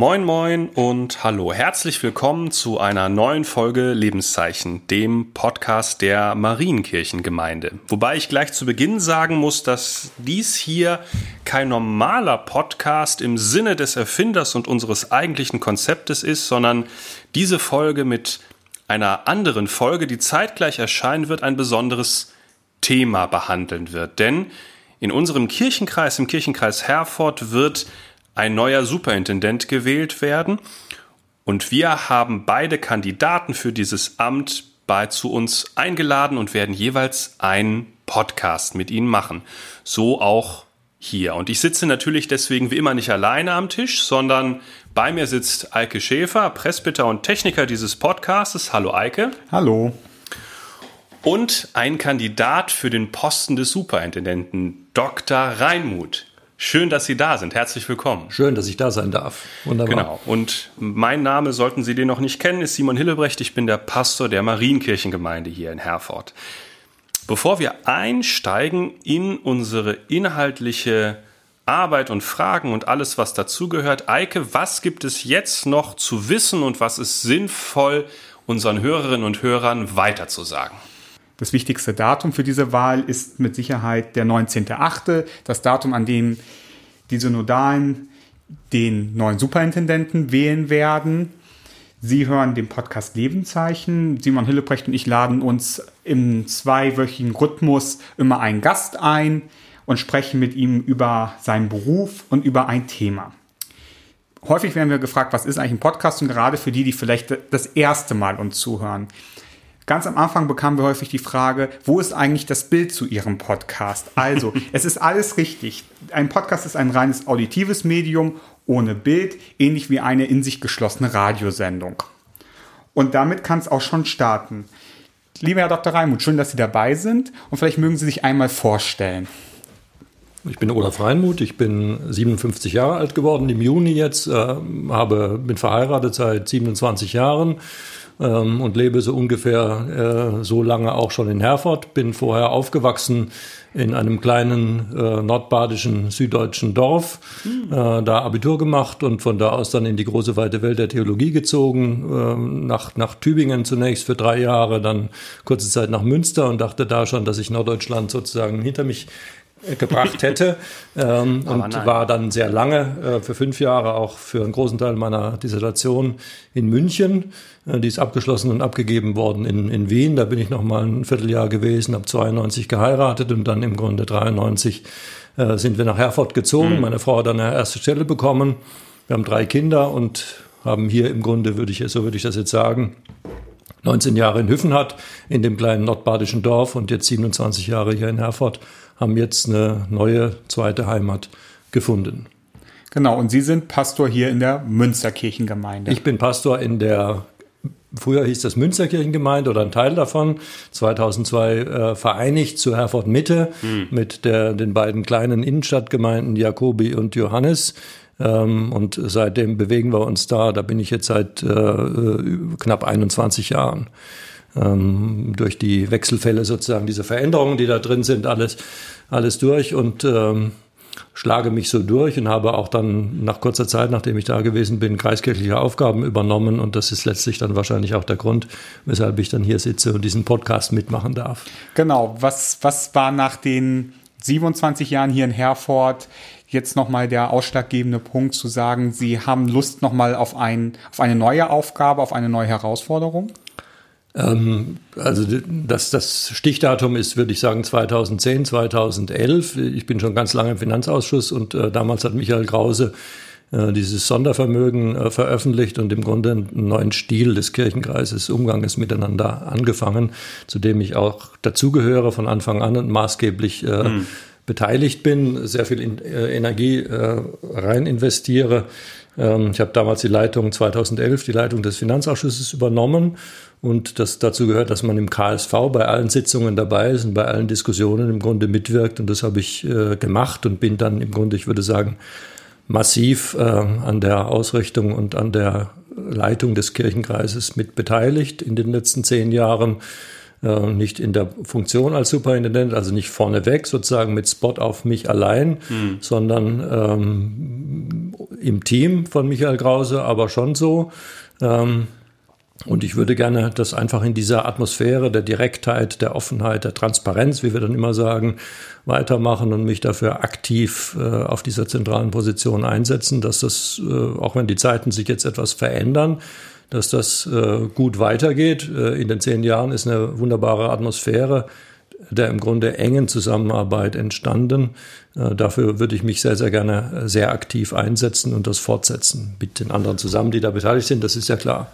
Moin moin und hallo. Herzlich willkommen zu einer neuen Folge Lebenszeichen, dem Podcast der Marienkirchengemeinde. Wobei ich gleich zu Beginn sagen muss, dass dies hier kein normaler Podcast im Sinne des Erfinders und unseres eigentlichen Konzeptes ist, sondern diese Folge mit einer anderen Folge, die zeitgleich erscheinen wird, ein besonderes Thema behandeln wird. Denn in unserem Kirchenkreis, im Kirchenkreis Herford, wird ein neuer Superintendent gewählt werden. Und wir haben beide Kandidaten für dieses Amt bei zu uns eingeladen und werden jeweils einen Podcast mit ihnen machen. So auch hier. Und ich sitze natürlich deswegen wie immer nicht alleine am Tisch, sondern bei mir sitzt Eike Schäfer, Presbyter und Techniker dieses Podcastes. Hallo Eike. Hallo. Und ein Kandidat für den Posten des Superintendenten, Dr. Reinmuth. Schön, dass Sie da sind. Herzlich willkommen. Schön, dass ich da sein darf. Wunderbar. Genau. Und mein Name, sollten Sie den noch nicht kennen, ist Simon Hillebrecht. Ich bin der Pastor der Marienkirchengemeinde hier in Herford. Bevor wir einsteigen in unsere inhaltliche Arbeit und Fragen und alles, was dazugehört, Eike, was gibt es jetzt noch zu wissen und was ist sinnvoll, unseren Hörerinnen und Hörern weiterzusagen? Das wichtigste Datum für diese Wahl ist mit Sicherheit der 19.8., das Datum, an dem die Synodalen den neuen Superintendenten wählen werden. Sie hören den Podcast Lebenszeichen. Simon Hilleprecht und ich laden uns im zweiwöchigen Rhythmus immer einen Gast ein und sprechen mit ihm über seinen Beruf und über ein Thema. Häufig werden wir gefragt, was ist eigentlich ein Podcast und gerade für die, die vielleicht das erste Mal uns zuhören. Ganz am Anfang bekamen wir häufig die Frage, wo ist eigentlich das Bild zu Ihrem Podcast? Also, es ist alles richtig. Ein Podcast ist ein reines auditives Medium ohne Bild, ähnlich wie eine in sich geschlossene Radiosendung. Und damit kann es auch schon starten. Lieber Herr Dr. Reimuth, schön, dass Sie dabei sind und vielleicht mögen Sie sich einmal vorstellen. Ich bin Olaf Reinmuth, ich bin 57 Jahre alt geworden im Juni jetzt, äh, habe, bin verheiratet seit 27 Jahren, ähm, und lebe so ungefähr äh, so lange auch schon in Herford. Bin vorher aufgewachsen in einem kleinen äh, nordbadischen süddeutschen Dorf, mhm. äh, da Abitur gemacht und von da aus dann in die große weite Welt der Theologie gezogen, äh, nach, nach Tübingen zunächst für drei Jahre, dann kurze Zeit nach Münster und dachte da schon, dass ich Norddeutschland sozusagen hinter mich gebracht hätte ähm, und war dann sehr lange, äh, für fünf Jahre auch für einen großen Teil meiner Dissertation in München. Äh, die ist abgeschlossen und abgegeben worden in, in Wien. Da bin ich noch mal ein Vierteljahr gewesen, habe 92 geheiratet und dann im Grunde 93 äh, sind wir nach Herford gezogen. Mhm. Meine Frau hat dann eine erste Stelle bekommen. Wir haben drei Kinder und haben hier im Grunde, würde ich, so würde ich das jetzt sagen, 19 Jahre in Hüffenhardt, in dem kleinen nordbadischen Dorf und jetzt 27 Jahre hier in Herford haben jetzt eine neue zweite Heimat gefunden. Genau, und Sie sind Pastor hier in der Münsterkirchengemeinde. Ich bin Pastor in der, früher hieß das Münsterkirchengemeinde oder ein Teil davon, 2002 äh, vereinigt zu Herford Mitte hm. mit der, den beiden kleinen Innenstadtgemeinden Jakobi und Johannes. Ähm, und seitdem bewegen wir uns da, da bin ich jetzt seit äh, äh knapp 21 Jahren ähm, durch die Wechselfälle sozusagen diese Veränderungen, die da drin sind, alles, alles durch und ähm, schlage mich so durch und habe auch dann nach kurzer Zeit, nachdem ich da gewesen bin, kreiskirchliche Aufgaben übernommen und das ist letztlich dann wahrscheinlich auch der Grund, weshalb ich dann hier sitze und diesen Podcast mitmachen darf. Genau, was, was war nach den 27 Jahren hier in Herford jetzt nochmal der ausschlaggebende Punkt zu sagen, Sie haben Lust nochmal auf, ein, auf eine neue Aufgabe, auf eine neue Herausforderung? Ähm, also das, das Stichdatum ist, würde ich sagen, 2010, 2011. Ich bin schon ganz lange im Finanzausschuss und äh, damals hat Michael Krause äh, dieses Sondervermögen äh, veröffentlicht und im Grunde einen neuen Stil des Kirchenkreises, Umganges miteinander angefangen, zu dem ich auch dazugehöre von Anfang an und maßgeblich mhm. beteiligt bin, sehr viel in, äh, Energie äh, rein investiere. Ähm, ich habe damals die Leitung 2011, die Leitung des Finanzausschusses übernommen und das dazu gehört, dass man im KSV bei allen Sitzungen dabei ist und bei allen Diskussionen im Grunde mitwirkt. Und das habe ich äh, gemacht und bin dann im Grunde, ich würde sagen, massiv äh, an der Ausrichtung und an der Leitung des Kirchenkreises mit beteiligt in den letzten zehn Jahren. Äh, nicht in der Funktion als Superintendent, also nicht vorneweg sozusagen mit Spot auf mich allein, mhm. sondern ähm, im Team von Michael Krause, aber schon so. Ähm, und ich würde gerne das einfach in dieser Atmosphäre der Direktheit, der Offenheit, der Transparenz, wie wir dann immer sagen, weitermachen und mich dafür aktiv äh, auf dieser zentralen Position einsetzen, dass das, äh, auch wenn die Zeiten sich jetzt etwas verändern, dass das äh, gut weitergeht. Äh, in den zehn Jahren ist eine wunderbare Atmosphäre der im Grunde engen Zusammenarbeit entstanden. Äh, dafür würde ich mich sehr, sehr gerne sehr aktiv einsetzen und das fortsetzen mit den anderen zusammen, die da beteiligt sind. Das ist ja klar.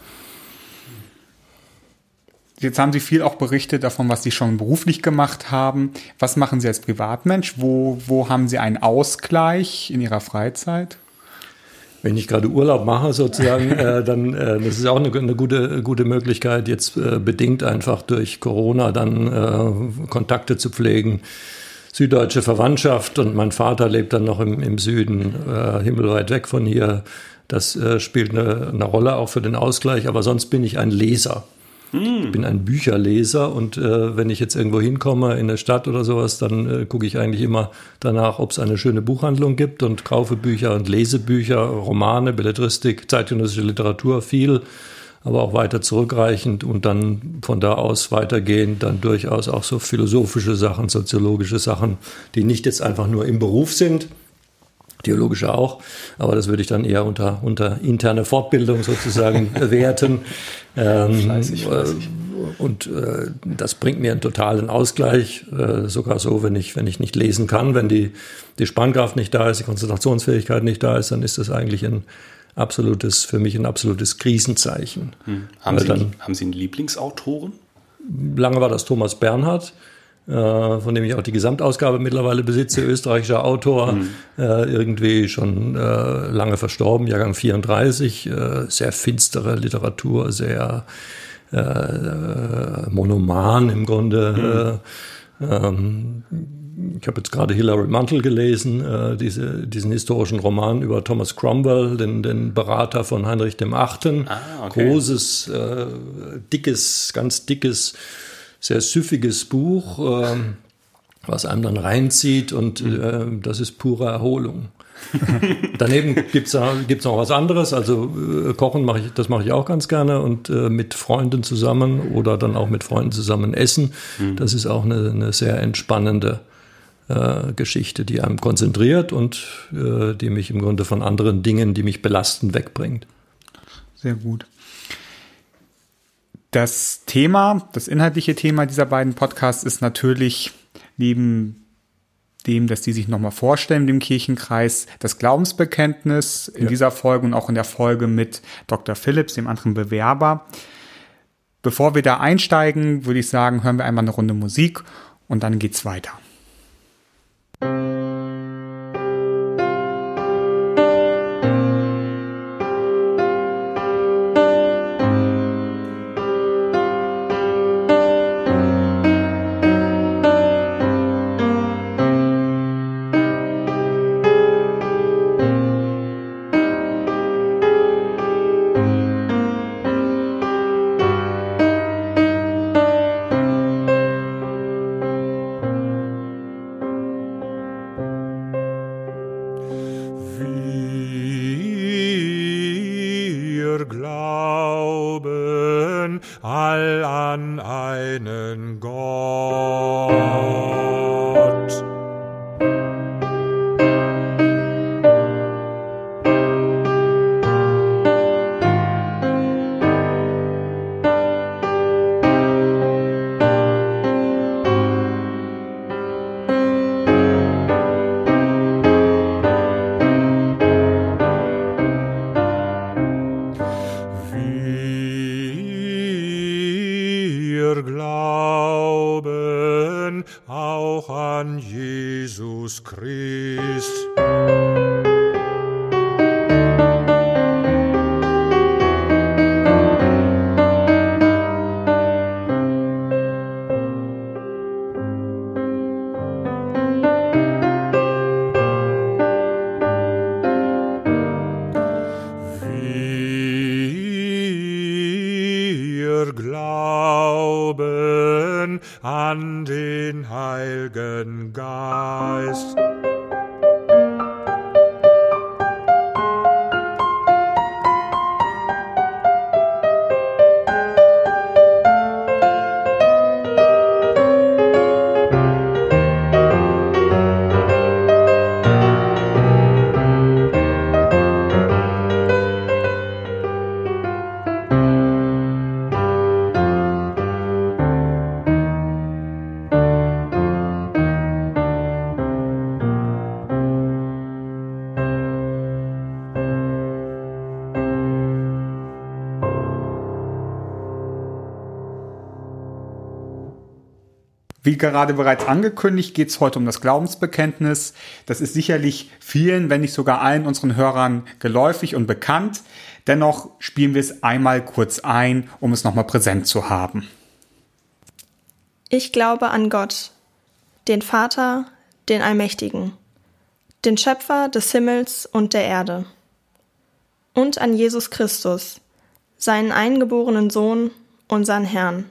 Jetzt haben Sie viel auch berichtet davon, was Sie schon beruflich gemacht haben. Was machen Sie als Privatmensch? Wo, wo haben Sie einen Ausgleich in Ihrer Freizeit? Wenn ich gerade Urlaub mache, sozusagen, äh, dann äh, das ist auch eine, eine, gute, gute Möglichkeit, jetzt äh, bedingt einfach durch Corona dann äh, Kontakte zu pflegen. Süddeutsche Verwandtschaft und mein Vater lebt dann noch im, im Süden, äh, himmelweit weg von hier. Das äh, spielt eine, eine Rolle auch für den Ausgleich, aber sonst bin ich ein Leser. Ich bin ein Bücherleser und äh, wenn ich jetzt irgendwo hinkomme in der Stadt oder sowas, dann äh, gucke ich eigentlich immer danach, ob es eine schöne Buchhandlung gibt und kaufe Bücher und lese Bücher, Romane, Belletristik, zeitgenössische Literatur, viel, aber auch weiter zurückreichend und dann von da aus weitergehend dann durchaus auch so philosophische Sachen, soziologische Sachen, die nicht jetzt einfach nur im Beruf sind, theologische auch, aber das würde ich dann eher unter, unter interne Fortbildung sozusagen werten. Ähm, fleißig, fleißig. Äh, und äh, das bringt mir einen totalen Ausgleich, äh, sogar so, wenn ich, wenn ich nicht lesen kann, wenn die, die Spannkraft nicht da ist, die Konzentrationsfähigkeit nicht da ist, dann ist das eigentlich ein absolutes, für mich ein absolutes Krisenzeichen. Hm. Haben, Sie, dann, haben Sie einen Lieblingsautoren? Lange war das Thomas Bernhard. Äh, von dem ich auch die Gesamtausgabe mittlerweile besitze, österreichischer Autor, mhm. äh, irgendwie schon äh, lange verstorben, Jahrgang 34, äh, sehr finstere Literatur, sehr äh, monoman im Grunde. Mhm. Ähm, ich habe jetzt gerade Hilary Mantel gelesen, diese, diesen historischen Roman über Thomas Cromwell, den, den Berater von Heinrich dem Achten. Ah, okay. Großes, dickes, ganz dickes sehr süffiges Buch, äh, was einem dann reinzieht und äh, das ist pure Erholung. Daneben gibt es gibt's noch was anderes. Also äh, Kochen mache ich, das mache ich auch ganz gerne und äh, mit Freunden zusammen oder dann auch mit Freunden zusammen essen. Mhm. Das ist auch eine, eine sehr entspannende äh, Geschichte, die einem konzentriert und äh, die mich im Grunde von anderen Dingen, die mich belasten, wegbringt. Sehr gut. Das Thema, das inhaltliche Thema dieser beiden Podcasts ist natürlich neben dem, dass die sich nochmal vorstellen, dem Kirchenkreis, das Glaubensbekenntnis in ja. dieser Folge und auch in der Folge mit Dr. Phillips, dem anderen Bewerber. Bevor wir da einsteigen, würde ich sagen, hören wir einmal eine Runde Musik und dann geht's weiter. Wie gerade bereits angekündigt, geht es heute um das Glaubensbekenntnis. Das ist sicherlich vielen, wenn nicht sogar allen unseren Hörern geläufig und bekannt. Dennoch spielen wir es einmal kurz ein, um es nochmal präsent zu haben. Ich glaube an Gott, den Vater, den Allmächtigen, den Schöpfer des Himmels und der Erde, und an Jesus Christus, seinen eingeborenen Sohn, unseren Herrn,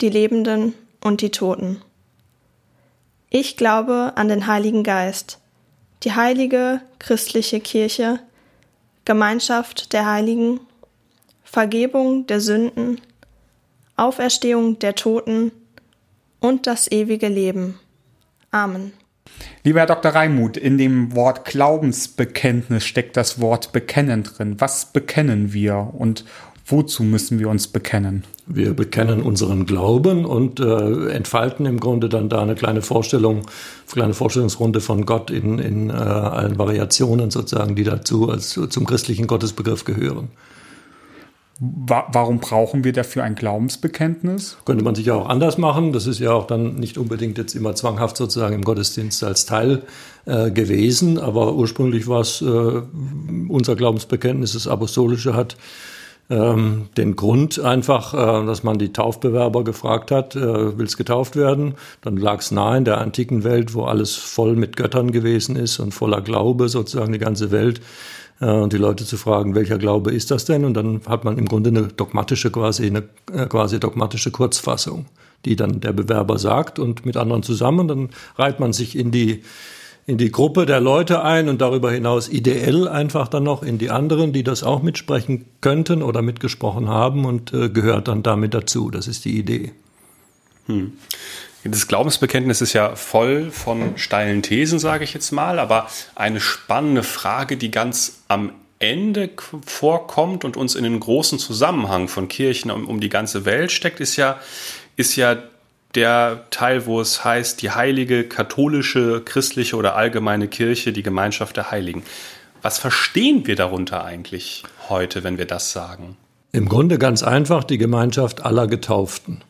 die Lebenden und die Toten. Ich glaube an den Heiligen Geist, die heilige christliche Kirche, Gemeinschaft der Heiligen, Vergebung der Sünden, Auferstehung der Toten und das ewige Leben. Amen. Lieber Herr Dr. Reimuth, in dem Wort Glaubensbekenntnis steckt das Wort bekennen drin. Was bekennen wir und wozu müssen wir uns bekennen? Wir bekennen unseren Glauben und äh, entfalten im Grunde dann da eine kleine Vorstellung, eine kleine Vorstellungsrunde von Gott in, in äh, allen Variationen sozusagen, die dazu als zum christlichen Gottesbegriff gehören. Warum brauchen wir dafür ein Glaubensbekenntnis? Könnte man sich ja auch anders machen. Das ist ja auch dann nicht unbedingt jetzt immer zwanghaft sozusagen im Gottesdienst als Teil äh, gewesen. Aber ursprünglich war es äh, unser Glaubensbekenntnis, das Apostolische hat ähm, den Grund einfach, äh, dass man die Taufbewerber gefragt hat, äh, willst getauft werden? Dann lag es nahe in der antiken Welt, wo alles voll mit Göttern gewesen ist und voller Glaube sozusagen die ganze Welt äh, und die Leute zu fragen, welcher Glaube ist das denn? Und dann hat man im Grunde eine dogmatische, quasi eine äh, quasi dogmatische Kurzfassung, die dann der Bewerber sagt und mit anderen zusammen. Dann reiht man sich in die in die Gruppe der Leute ein und darüber hinaus ideell einfach dann noch in die anderen, die das auch mitsprechen könnten oder mitgesprochen haben und äh, gehört dann damit dazu. Das ist die Idee. Hm. Das Glaubensbekenntnis ist ja voll von steilen Thesen, sage ich jetzt mal, aber eine spannende Frage, die ganz am Ende vorkommt und uns in den großen Zusammenhang von Kirchen um, die ganze Welt steckt, ist ja, ist ja der Teil, wo es heißt, die heilige, katholische, christliche oder allgemeine Kirche, die Gemeinschaft der Heiligen. Was verstehen wir darunter eigentlich heute, wenn wir das sagen? Im Grunde ganz einfach die Gemeinschaft aller Getauften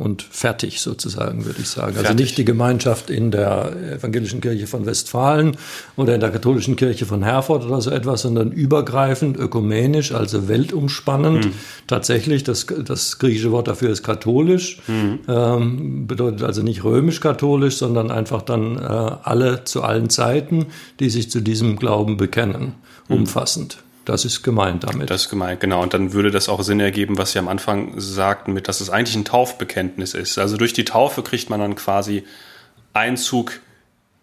und fertig sozusagen, würde ich sagen. Also fertig. Also nicht die Gemeinschaft in der evangelischen Kirche von Westfalen oder in der katholischen Kirche von Herford oder so etwas, sondern übergreifend, ökumenisch, also weltumspannend. Mhm. Tatsächlich, das, das griechische Wort dafür ist katholisch, mhm. ähm, bedeutet also nicht römisch-katholisch, sondern einfach dann äh, alle zu allen Zeiten, die sich zu diesem Glauben bekennen, mhm. umfassend. Das ist gemeint damit. Das ist gemeint, genau. Und dann würde das auch Sinn ergeben, was Sie am Anfang sagten, mit, dass es eigentlich ein Taufbekenntnis ist. Also durch die Taufe kriegt man dann quasi Einzug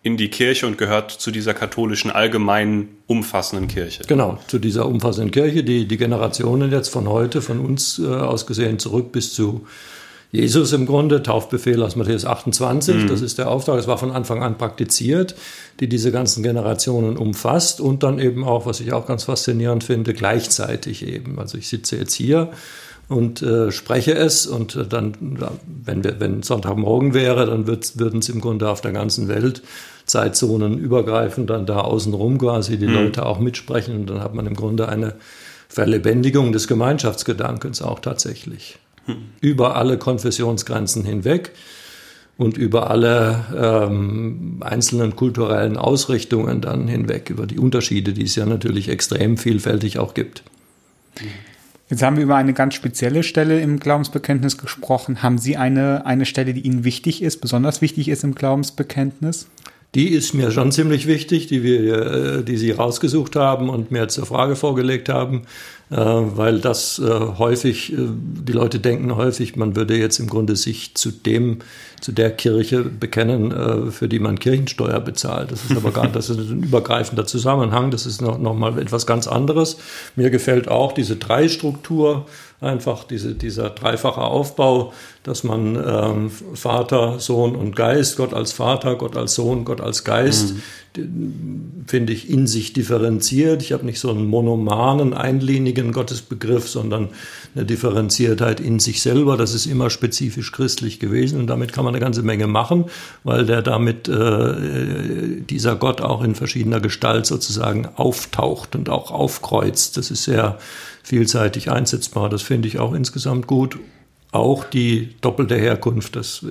in die Kirche und gehört zu dieser katholischen allgemeinen umfassenden Kirche. Genau, zu dieser umfassenden Kirche, die die Generationen jetzt von heute, von uns äh, aus gesehen, zurück bis zu Jesus im Grunde, Taufbefehl aus Matthäus 28, mhm. das ist der Auftrag, das war von Anfang an praktiziert, die diese ganzen Generationen umfasst und dann eben auch, was ich auch ganz faszinierend finde, gleichzeitig eben. Also ich sitze jetzt hier und äh, spreche es und äh, dann, wenn, wir, wenn Sonntagmorgen wäre, dann würden es im Grunde auf der ganzen Welt Zeitzonen übergreifend dann da außenrum quasi die mhm. Leute auch mitsprechen und dann hat man im Grunde eine Verlebendigung des Gemeinschaftsgedankens auch tatsächlich über alle Konfessionsgrenzen hinweg und über alle ähm, einzelnen kulturellen Ausrichtungen dann hinweg, über die Unterschiede, die es ja natürlich extrem vielfältig auch gibt. Jetzt haben wir über eine ganz spezielle Stelle im Glaubensbekenntnis gesprochen. Haben Sie eine, eine Stelle, die Ihnen wichtig ist, besonders wichtig ist im Glaubensbekenntnis? Die ist mir schon ziemlich wichtig, die, wir, äh, die Sie rausgesucht haben und mir zur Frage vorgelegt haben. Äh, weil das äh, häufig, äh, die Leute denken häufig, man würde jetzt im Grunde sich zu dem, zu der Kirche bekennen, für die man Kirchensteuer bezahlt. Das ist aber gar das ist ein übergreifender Zusammenhang, das ist noch, noch mal etwas ganz anderes. Mir gefällt auch diese Dreistruktur, einfach diese, dieser dreifache Aufbau, dass man ähm, Vater, Sohn und Geist, Gott als Vater, Gott als Sohn, Gott als Geist, mhm. finde ich in sich differenziert. Ich habe nicht so einen monomanen, einlinigen Gottesbegriff, sondern eine Differenziertheit in sich selber. Das ist immer spezifisch christlich gewesen und damit kann man eine ganze Menge machen, weil der damit äh, dieser Gott auch in verschiedener Gestalt sozusagen auftaucht und auch aufkreuzt. Das ist sehr vielseitig einsetzbar. Das finde ich auch insgesamt gut. Auch die doppelte Herkunft, das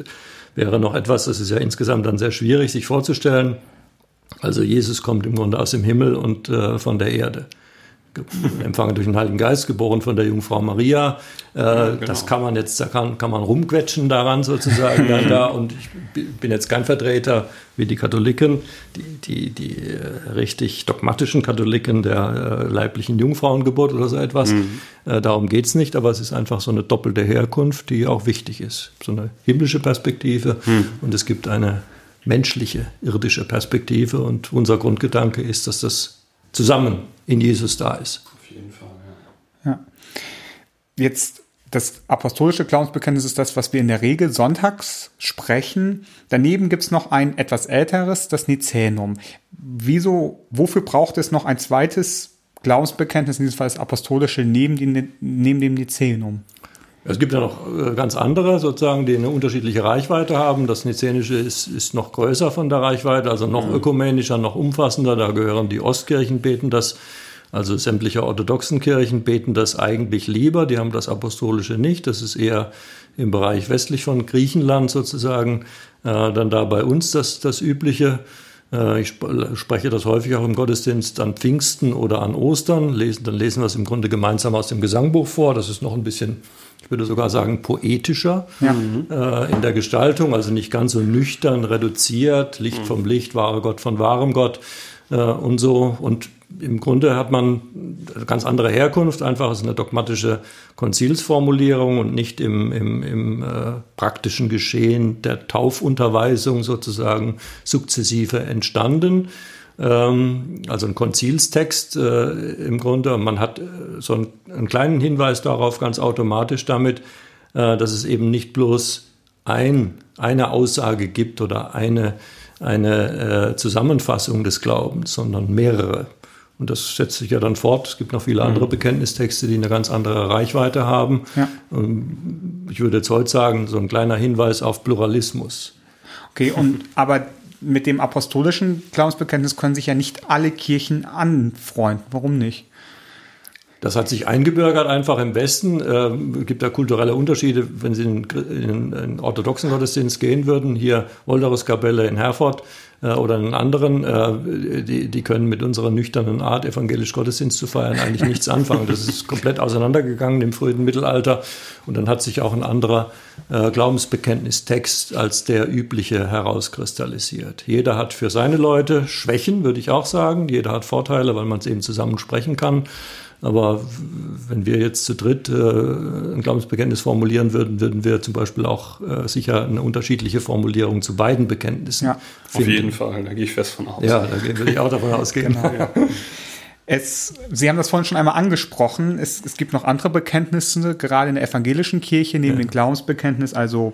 wäre noch etwas, das ist ja insgesamt dann sehr schwierig sich vorzustellen. Also Jesus kommt im Grunde aus dem Himmel und äh, von der Erde empfangen durch den Heiligen Geist, geboren von der Jungfrau Maria. Äh, ja, genau. Das kann man jetzt, da kann, kann man rumquetschen daran sozusagen. dann da. Und ich bin jetzt kein Vertreter wie die Katholiken, die, die, die äh, richtig dogmatischen Katholiken der äh, leiblichen Jungfrauengeburt oder so etwas. Mhm. Äh, darum geht es nicht, aber es ist einfach so eine doppelte Herkunft, die auch wichtig ist. So eine himmlische Perspektive mhm. und es gibt eine menschliche, irdische Perspektive. Und unser Grundgedanke ist, dass das zusammen in Jesus da ist. Auf jeden Fall, ja. ja. Jetzt das apostolische Glaubensbekenntnis ist das, was wir in der Regel sonntags sprechen. Daneben gibt es noch ein etwas älteres, das Nizänum. Wieso, wofür braucht es noch ein zweites Glaubensbekenntnis, in diesem Fall das apostolische, neben, die, neben dem Nizänum? Es gibt ja noch äh, ganz andere sozusagen, die eine unterschiedliche Reichweite haben. Das Nizenische ist, ist noch größer von der Reichweite, also noch mhm. ökumenischer, noch umfassender. Da gehören die Ostkirchen beten das, also sämtliche orthodoxen Kirchen beten das eigentlich lieber. Die haben das Apostolische nicht. Das ist eher im Bereich westlich von Griechenland sozusagen äh, dann da bei uns das, das Übliche. Äh, ich spreche das häufig auch im Gottesdienst an Pfingsten oder an Ostern. Lesen, dann lesen wir es im Grunde gemeinsam aus dem Gesangbuch vor. Das ist noch ein bisschen ich würde sogar sagen, poetischer ja. äh, in der Gestaltung, also nicht ganz so nüchtern reduziert, Licht mhm. vom Licht, wahre Gott von wahrem Gott äh, und so. Und im Grunde hat man eine ganz andere Herkunft, einfach ist eine dogmatische Konzilsformulierung und nicht im, im, im äh, praktischen Geschehen der Taufunterweisung sozusagen sukzessive entstanden. Ähm, also ein Konzilstext äh, im Grunde. Man hat äh, so einen, einen, kleinen Hinweis darauf ganz automatisch damit, äh, dass es eben nicht bloß ein, eine Aussage gibt oder eine, eine äh, Zusammenfassung des Glaubens, sondern mehrere. Und das setzt sich ja dann fort. Es gibt noch viele andere mhm. Bekenntnistexte, die eine ganz andere Reichweite haben. Ja. Ich würde jetzt heute sagen, so ein kleiner Hinweis auf Pluralismus. Okay, und aber mit dem apostolischen Glaubensbekenntnis können sich ja nicht alle Kirchen anfreunden. Warum nicht? Das hat sich eingebürgert einfach im Westen. Es äh, gibt da kulturelle Unterschiede, wenn Sie in, in, in orthodoxen Gottesdienst gehen würden. Hier Wolderus-Kapelle in Herford äh, oder einen anderen, äh, die, die können mit unserer nüchternen Art, evangelisch Gottesdienst zu feiern, eigentlich nichts anfangen. Das ist komplett auseinandergegangen im frühen Mittelalter. Und dann hat sich auch ein anderer äh, Glaubensbekenntnistext als der übliche herauskristallisiert. Jeder hat für seine Leute Schwächen, würde ich auch sagen. Jeder hat Vorteile, weil man es eben zusammen sprechen kann. Aber wenn wir jetzt zu dritt äh, ein Glaubensbekenntnis formulieren würden, würden wir zum Beispiel auch äh, sicher eine unterschiedliche Formulierung zu beiden Bekenntnissen. Ja, finden. auf jeden Fall, da gehe ich fest von aus. Ja, da würde ich auch davon ausgehen. Genau. Ja. Es, Sie haben das vorhin schon einmal angesprochen. Es, es gibt noch andere Bekenntnisse, gerade in der evangelischen Kirche, neben ja. dem Glaubensbekenntnis, also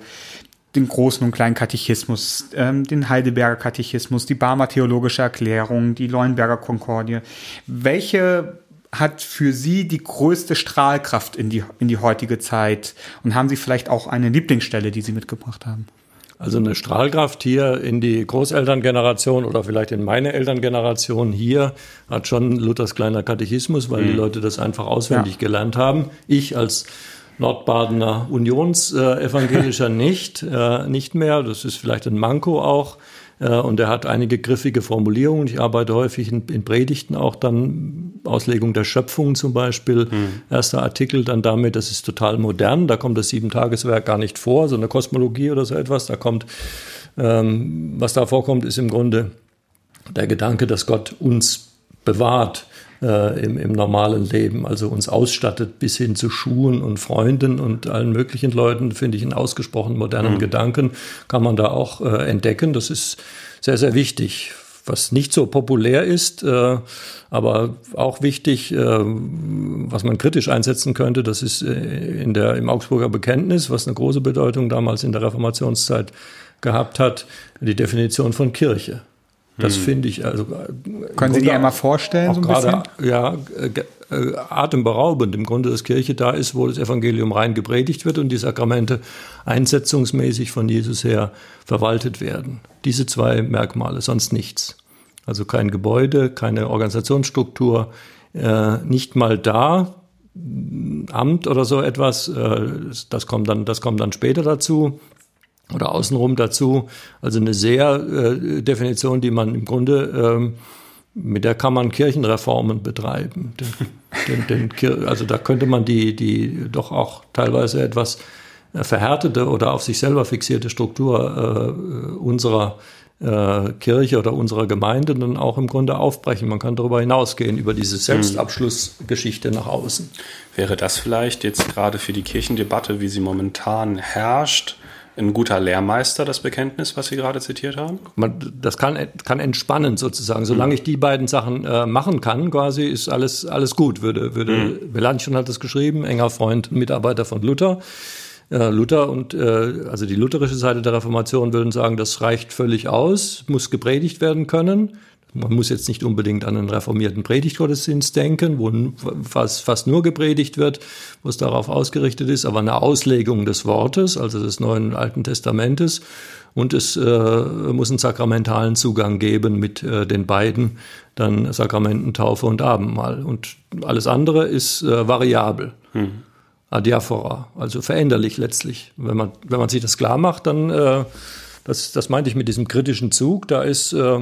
den großen und kleinen Katechismus, ähm, den Heidelberger Katechismus, die Barmer Theologische Erklärung, die Leuenberger Konkordie. Welche hat für Sie die größte Strahlkraft in die, in die heutige Zeit? Und haben Sie vielleicht auch eine Lieblingsstelle, die Sie mitgebracht haben? Also eine Strahlkraft hier in die Großelterngeneration oder vielleicht in meine Elterngeneration hier hat schon Luthers kleiner Katechismus, weil mhm. die Leute das einfach auswendig ja. gelernt haben. Ich als Nordbadener Unionsevangelischer äh, nicht, äh, nicht mehr. Das ist vielleicht ein Manko auch. Äh, und er hat einige griffige Formulierungen. Ich arbeite häufig in, in Predigten auch dann, Auslegung der Schöpfung zum Beispiel. Mhm. Erster Artikel dann damit, das ist total modern. Da kommt das Sieben-Tageswerk gar nicht vor, so eine Kosmologie oder so etwas. Da kommt, ähm, was da vorkommt, ist im Grunde der Gedanke, dass Gott uns bewahrt äh, im, im normalen Leben, also uns ausstattet bis hin zu Schuhen und Freunden und allen möglichen Leuten, finde ich einen ausgesprochen modernen mhm. Gedanken, kann man da auch äh, entdecken. Das ist sehr, sehr wichtig. Was nicht so populär ist, äh, aber auch wichtig, äh, was man kritisch einsetzen könnte, das ist äh, in der, im Augsburger Bekenntnis, was eine große Bedeutung damals in der Reformationszeit gehabt hat, die Definition von Kirche. Das hm. finde ich also. Äh, Können Sie die einmal vorstellen, so ein grade, bisschen? Ja, äh, äh, atemberaubend im Grunde, dass Kirche da ist, wo das Evangelium rein gepredigt wird und die Sakramente einsetzungsmäßig von Jesus her verwaltet werden. Diese zwei Merkmale, sonst nichts. Also kein Gebäude, keine Organisationsstruktur, äh, nicht mal da, Amt oder so etwas, das kommt dann, das kommt dann später dazu oder außenrum dazu. Also eine sehr äh, Definition, die man im Grunde ähm, mit der kann man Kirchenreformen betreiben. Den, den, den, also da könnte man die, die doch auch teilweise etwas äh, verhärtete oder auf sich selber fixierte Struktur äh, unserer äh, Kirche oder unserer Gemeinde dann auch im Grunde aufbrechen. Man kann darüber hinausgehen, über diese hm. Selbstabschlussgeschichte nach außen. Wäre das vielleicht jetzt gerade für die Kirchendebatte, wie sie momentan herrscht, ein guter Lehrmeister, das Bekenntnis, was Sie gerade zitiert haben? Das kann, kann entspannen sozusagen. Solange mhm. ich die beiden Sachen äh, machen kann, quasi, ist alles, alles gut, würde, würde mhm. Melanchthon hat das geschrieben, enger Freund, Mitarbeiter von Luther. Äh, Luther und äh, also die lutherische Seite der Reformation würden sagen, das reicht völlig aus, muss gepredigt werden können. Man muss jetzt nicht unbedingt an einen reformierten Predigtgottesdienst denken, wo fast, fast nur gepredigt wird, wo es darauf ausgerichtet ist, aber eine Auslegung des Wortes, also des Neuen Alten Testamentes. Und es äh, muss einen sakramentalen Zugang geben mit äh, den beiden, dann Sakramenten, Taufe und Abendmahl. Und alles andere ist äh, variabel. Hm. Adiaphora, also veränderlich letztlich. Wenn man, wenn man sich das klar macht, dann, äh, das, das meinte ich mit diesem kritischen Zug, da ist äh,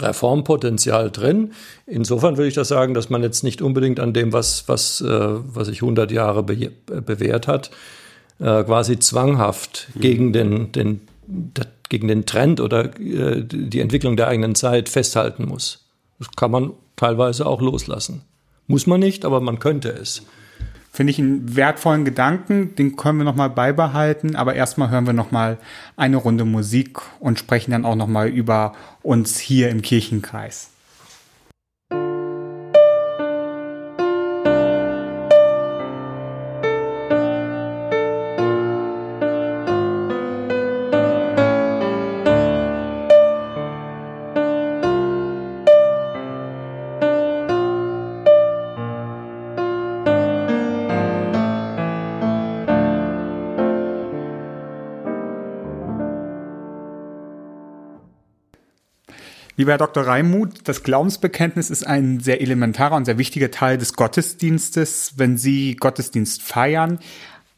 Reformpotenzial drin. Insofern würde ich das sagen, dass man jetzt nicht unbedingt an dem, was, was, äh, was sich 100 Jahre be bewährt hat, äh, quasi zwanghaft mhm. gegen, den, den, gegen den Trend oder äh, die Entwicklung der eigenen Zeit festhalten muss. Das kann man teilweise auch loslassen. Muss man nicht, aber man könnte es. Finde ich einen wertvollen Gedanken, den können wir nochmal beibehalten, aber erstmal hören wir nochmal eine Runde Musik und sprechen dann auch nochmal über uns hier im Kirchenkreis. Lieber Herr Dr. Reimuth, das Glaubensbekenntnis ist ein sehr elementarer und sehr wichtiger Teil des Gottesdienstes. Wenn Sie Gottesdienst feiern,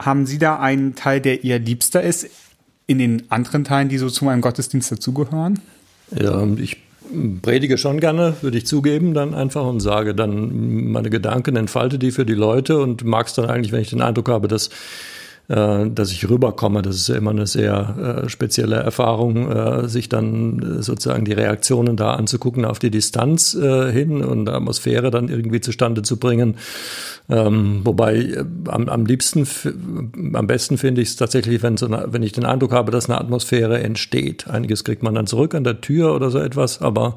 haben Sie da einen Teil, der Ihr liebster ist, in den anderen Teilen, die so zu einem Gottesdienst dazugehören? Ja, ich predige schon gerne, würde ich zugeben, dann einfach und sage dann meine Gedanken, entfalte die für die Leute und mag es dann eigentlich, wenn ich den Eindruck habe, dass dass ich rüberkomme. Das ist ja immer eine sehr äh, spezielle Erfahrung, äh, sich dann äh, sozusagen die Reaktionen da anzugucken auf die Distanz äh, hin und Atmosphäre dann irgendwie zustande zu bringen. Ähm, wobei äh, am, am liebsten, am besten finde ich es tatsächlich, wenn, so eine, wenn ich den Eindruck habe, dass eine Atmosphäre entsteht. Einiges kriegt man dann zurück an der Tür oder so etwas, aber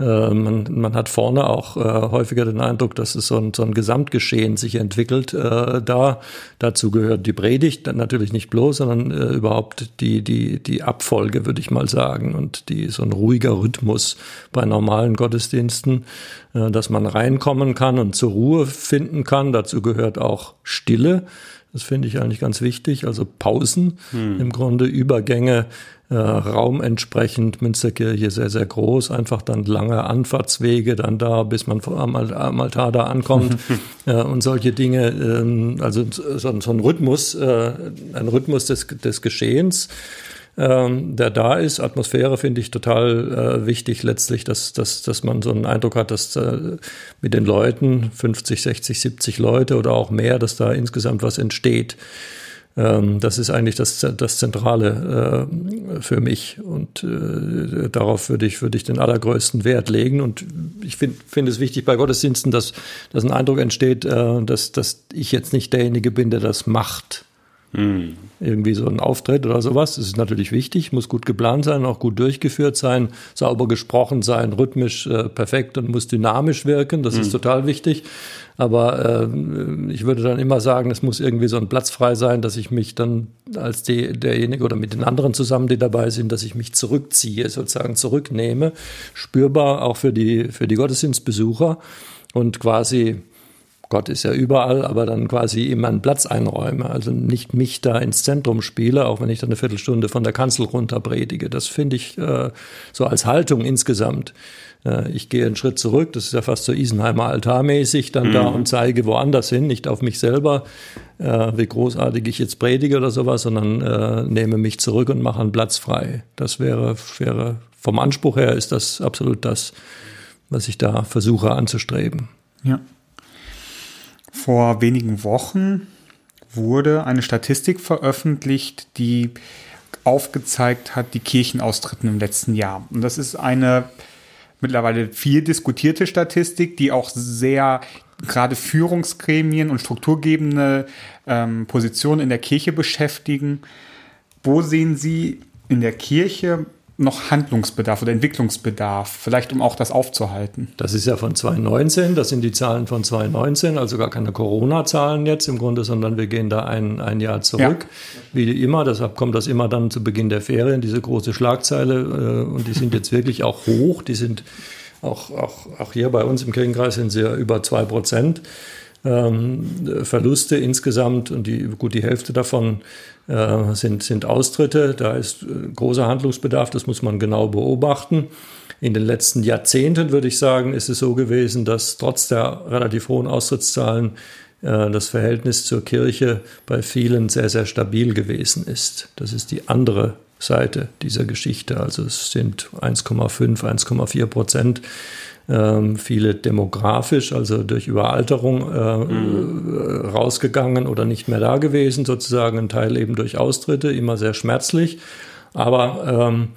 äh, man, man hat vorne auch äh, häufiger den Eindruck, dass es so ein, so ein Gesamtgeschehen sich entwickelt. Äh, da dazu gehört die Predigt natürlich nicht bloß, sondern äh, überhaupt die die die Abfolge, würde ich mal sagen, und die so ein ruhiger Rhythmus bei normalen Gottesdiensten, äh, dass man reinkommen kann und zur Ruhe finden kann. Dazu gehört auch Stille. Das finde ich eigentlich ganz wichtig. Also Pausen, hm. im Grunde Übergänge äh, Raum entsprechend, Münsterkirche sehr, sehr groß, einfach dann lange Anfahrtswege dann da, bis man am, am Altar da ankommt äh, und solche Dinge, ähm, also so, so, ein Rhythmus, äh, ein Rhythmus des, des Geschehens, ähm, der da ist. Atmosphäre finde ich total äh, wichtig letztlich, dass, dass, dass man so einen Eindruck hat, dass äh, mit den Leuten, 50, 60, 70 Leute oder auch mehr, dass da insgesamt was entsteht. Ähm, das ist eigentlich das, das Zentrale äh, für mich und äh, darauf würde ich, würde ich den allergrößten Wert legen. Und ich finde find es wichtig bei Gottesdiensten, dass, dass ein Eindruck entsteht, äh, dass, dass ich jetzt nicht derjenige bin, der das macht. Hm. Irgendwie so ein Auftritt oder sowas. Das ist natürlich wichtig, muss gut geplant sein, auch gut durchgeführt sein, sauber gesprochen sein, rhythmisch äh, perfekt und muss dynamisch wirken. Das hm. ist total wichtig. Aber äh, ich würde dann immer sagen, es muss irgendwie so ein Platz frei sein, dass ich mich dann als die, derjenige oder mit den anderen zusammen, die dabei sind, dass ich mich zurückziehe, sozusagen zurücknehme. Spürbar auch für die, für die Gottesdienstbesucher und quasi Gott ist ja überall, aber dann quasi immer einen Platz einräume. Also nicht mich da ins Zentrum spiele, auch wenn ich dann eine Viertelstunde von der Kanzel runter predige. Das finde ich äh, so als Haltung insgesamt äh, ich gehe einen Schritt zurück, das ist ja fast so Isenheimer Altarmäßig, dann mhm. da und zeige woanders hin, nicht auf mich selber, äh, wie großartig ich jetzt predige oder sowas, sondern äh, nehme mich zurück und mache einen Platz frei. Das wäre, wäre vom Anspruch her ist das absolut das, was ich da versuche anzustreben. Ja. Vor wenigen Wochen wurde eine Statistik veröffentlicht, die aufgezeigt hat, die Kirchenaustritten im letzten Jahr. Und das ist eine mittlerweile viel diskutierte Statistik, die auch sehr gerade Führungsgremien und strukturgebende ähm, Positionen in der Kirche beschäftigen. Wo sehen Sie in der Kirche noch Handlungsbedarf oder Entwicklungsbedarf, vielleicht um auch das aufzuhalten? Das ist ja von 2019, das sind die Zahlen von 2019, also gar keine Corona-Zahlen jetzt im Grunde, sondern wir gehen da ein, ein Jahr zurück, ja. wie immer. Deshalb kommt das immer dann zu Beginn der Ferien, diese große Schlagzeile. Äh, und die sind jetzt wirklich auch hoch. Die sind auch, auch, auch hier bei uns im Kirchenkreis sind sie ja über zwei Prozent. Ähm, Verluste insgesamt und die, gut die Hälfte davon äh, sind, sind Austritte. Da ist äh, großer Handlungsbedarf, das muss man genau beobachten. In den letzten Jahrzehnten, würde ich sagen, ist es so gewesen, dass trotz der relativ hohen Austrittszahlen äh, das Verhältnis zur Kirche bei vielen sehr, sehr stabil gewesen ist. Das ist die andere Seite dieser Geschichte. Also es sind 1,5, 1,4 Prozent ähm, viele demografisch, also durch Überalterung äh, mhm. rausgegangen oder nicht mehr da gewesen, sozusagen ein Teil eben durch Austritte, immer sehr schmerzlich. Aber ähm,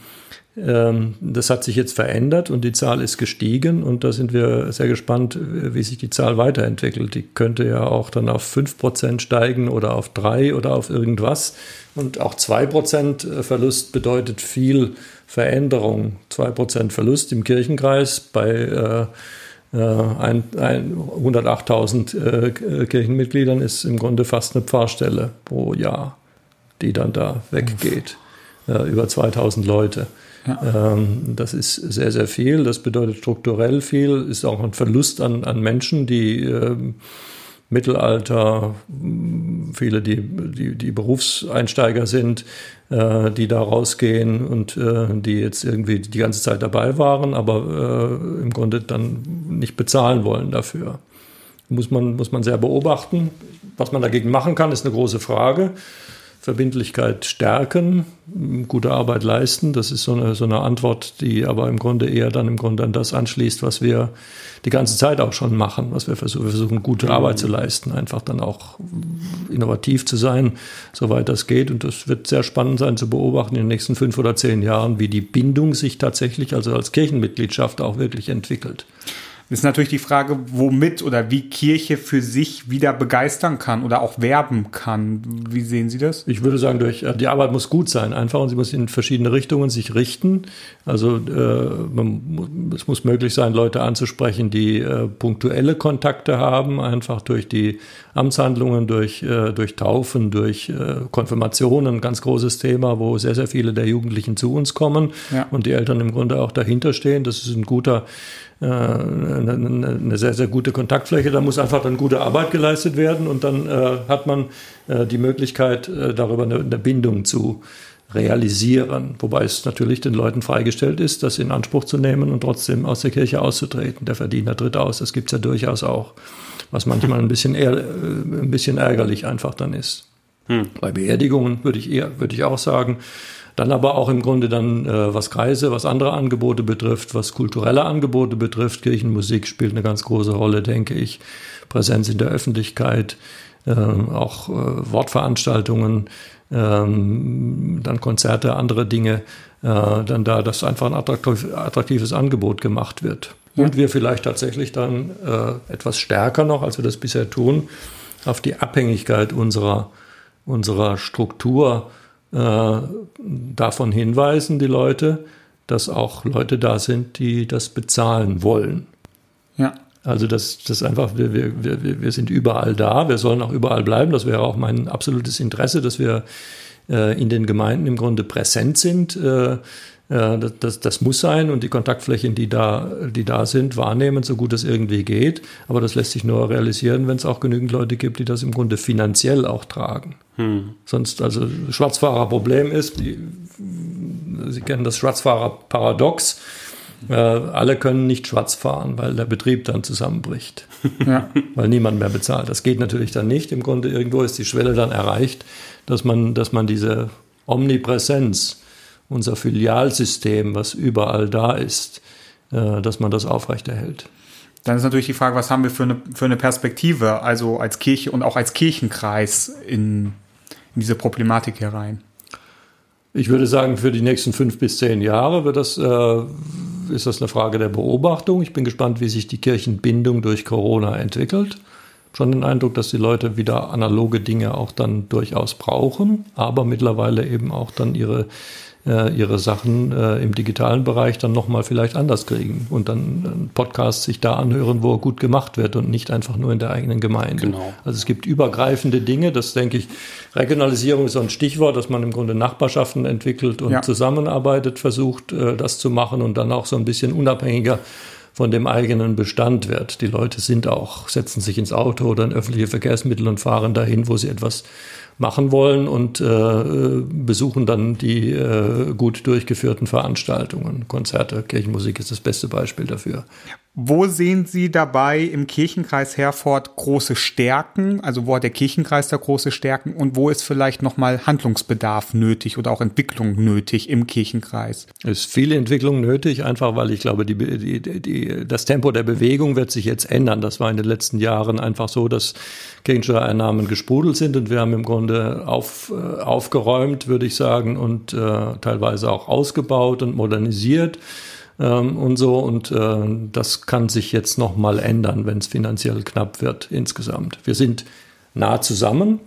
ähm, das hat sich jetzt verändert und die Zahl ist gestiegen und da sind wir sehr gespannt, wie sich die Zahl weiterentwickelt. Die könnte ja auch dann auf 5% steigen oder auf 3 oder auf irgendwas. Und auch 2% Verlust bedeutet viel Veränderung. 2% Verlust im Kirchenkreis bei äh, 108.000 äh, äh, Kirchenmitgliedern ist im Grunde fast eine Pfarrstelle pro Jahr, die dann da weggeht. Äh, über 2000 Leute. Ja. Ähm, das ist sehr, sehr viel. Das bedeutet strukturell viel. Ist auch ein Verlust an, an Menschen, die ähm, Mittelalter, viele, die, die, die Berufseinsteiger sind, äh, die da rausgehen und äh, die jetzt irgendwie die ganze Zeit dabei waren, aber äh, im Grunde dann nicht bezahlen wollen dafür. Muss man, muss man sehr beobachten. Was man dagegen machen kann, ist eine große Frage. Verbindlichkeit stärken, gute Arbeit leisten. Das ist so eine, so eine Antwort, die aber im Grunde eher dann im Grunde an das anschließt, was wir die ganze Zeit auch schon machen, was wir versuchen, wir versuchen gute Arbeit zu leisten, einfach dann auch innovativ zu sein, soweit das geht. Und das wird sehr spannend sein zu beobachten in den nächsten fünf oder zehn Jahren, wie die Bindung sich tatsächlich, also als Kirchenmitgliedschaft auch wirklich entwickelt. Ist natürlich die Frage, womit oder wie Kirche für sich wieder begeistern kann oder auch werben kann. Wie sehen Sie das? Ich würde sagen, durch die Arbeit muss gut sein, einfach und sie muss in verschiedene Richtungen sich richten. Also äh, man, es muss möglich sein, Leute anzusprechen, die äh, punktuelle Kontakte haben, einfach durch die Amtshandlungen, durch, äh, durch Taufen, durch äh, Konfirmationen, ganz großes Thema, wo sehr, sehr viele der Jugendlichen zu uns kommen ja. und die Eltern im Grunde auch dahinter stehen. Das ist ein guter eine, eine, sehr, sehr gute Kontaktfläche. Da muss einfach dann gute Arbeit geleistet werden und dann äh, hat man äh, die Möglichkeit, äh, darüber eine, eine, Bindung zu realisieren. Wobei es natürlich den Leuten freigestellt ist, das in Anspruch zu nehmen und trotzdem aus der Kirche auszutreten. Der Verdiener tritt aus, das gibt es ja durchaus auch. Was manchmal ein bisschen, eher, äh, ein bisschen ärgerlich einfach dann ist. Hm. Bei Beerdigungen würde ich eher, würde ich auch sagen, dann aber auch im Grunde dann, äh, was Kreise, was andere Angebote betrifft, was kulturelle Angebote betrifft. Kirchenmusik spielt eine ganz große Rolle, denke ich. Präsenz in der Öffentlichkeit. äh, auch äh, Wortveranstaltungen, ähm, dann Konzerte, andere Dinge, äh, dann da, dass einfach ein attraktiv, attraktives Angebot gemacht wird. Ja. Und wir vielleicht tatsächlich dann äh, etwas stärker noch, als wir das bisher tun, auf die Abhängigkeit unserer, unserer Struktur äh, davon hinweisen, die Leute, dass auch Leute da sind, die das bezahlen wollen. Ja. Also das, das einfach, wir, wir, wir sind überall da, wir sollen auch überall bleiben. Das wäre auch mein absolutes Interesse, dass wir äh, in den Gemeinden im Grunde präsent sind. Äh, äh, das, das, das, muss sein und die Kontaktflächen, die da, die da sind, wahrnehmen, so gut es irgendwie geht. Aber das lässt sich nur realisieren, wenn es auch genügend Leute gibt, die das im Grunde finanziell auch tragen. Hm. Sonst, also Schwarzfahrerproblem ist, die, Sie kennen das Schwarzfahrerparadox. Äh, alle können nicht schwarz fahren, weil der Betrieb dann zusammenbricht. Ja. Weil niemand mehr bezahlt. Das geht natürlich dann nicht. Im Grunde irgendwo ist die Schwelle dann erreicht, dass man, dass man diese Omnipräsenz, unser Filialsystem, was überall da ist, äh, dass man das aufrechterhält. Dann ist natürlich die Frage, was haben wir für eine, für eine Perspektive, also als Kirche und auch als Kirchenkreis in, in diese Problematik herein? Ich würde sagen, für die nächsten fünf bis zehn Jahre wird das, äh, ist das eine Frage der Beobachtung. Ich bin gespannt, wie sich die Kirchenbindung durch Corona entwickelt. Schon den Eindruck, dass die Leute wieder analoge Dinge auch dann durchaus brauchen, aber mittlerweile eben auch dann ihre äh, ihre Sachen äh, im digitalen Bereich dann nochmal vielleicht anders kriegen und dann einen Podcast sich da anhören, wo er gut gemacht wird und nicht einfach nur in der eigenen Gemeinde. Genau. Also es gibt übergreifende Dinge, das denke ich, Regionalisierung ist so ein Stichwort, dass man im Grunde Nachbarschaften entwickelt und ja. zusammenarbeitet, versucht, äh, das zu machen und dann auch so ein bisschen unabhängiger von dem eigenen Bestand wird. Die Leute sind auch, setzen sich ins Auto oder in öffentliche Verkehrsmittel und fahren dahin, wo sie etwas machen wollen und äh, besuchen dann die äh, gut durchgeführten Veranstaltungen. Konzerte, Kirchenmusik ist das beste Beispiel dafür. Wo sehen Sie dabei im Kirchenkreis Herford große Stärken? Also wo hat der Kirchenkreis da große Stärken und wo ist vielleicht nochmal Handlungsbedarf nötig oder auch Entwicklung nötig im Kirchenkreis? Es ist viel Entwicklung nötig, einfach weil ich glaube, die, die, die, das Tempo der Bewegung wird sich jetzt ändern. Das war in den letzten Jahren einfach so, dass Kirchensteuereinnahmen gesprudelt sind und wir haben im Grunde auf, äh, aufgeräumt, würde ich sagen, und äh, teilweise auch ausgebaut und modernisiert ähm, und so. Und äh, das kann sich jetzt nochmal ändern, wenn es finanziell knapp wird insgesamt. Wir sind nah zusammen.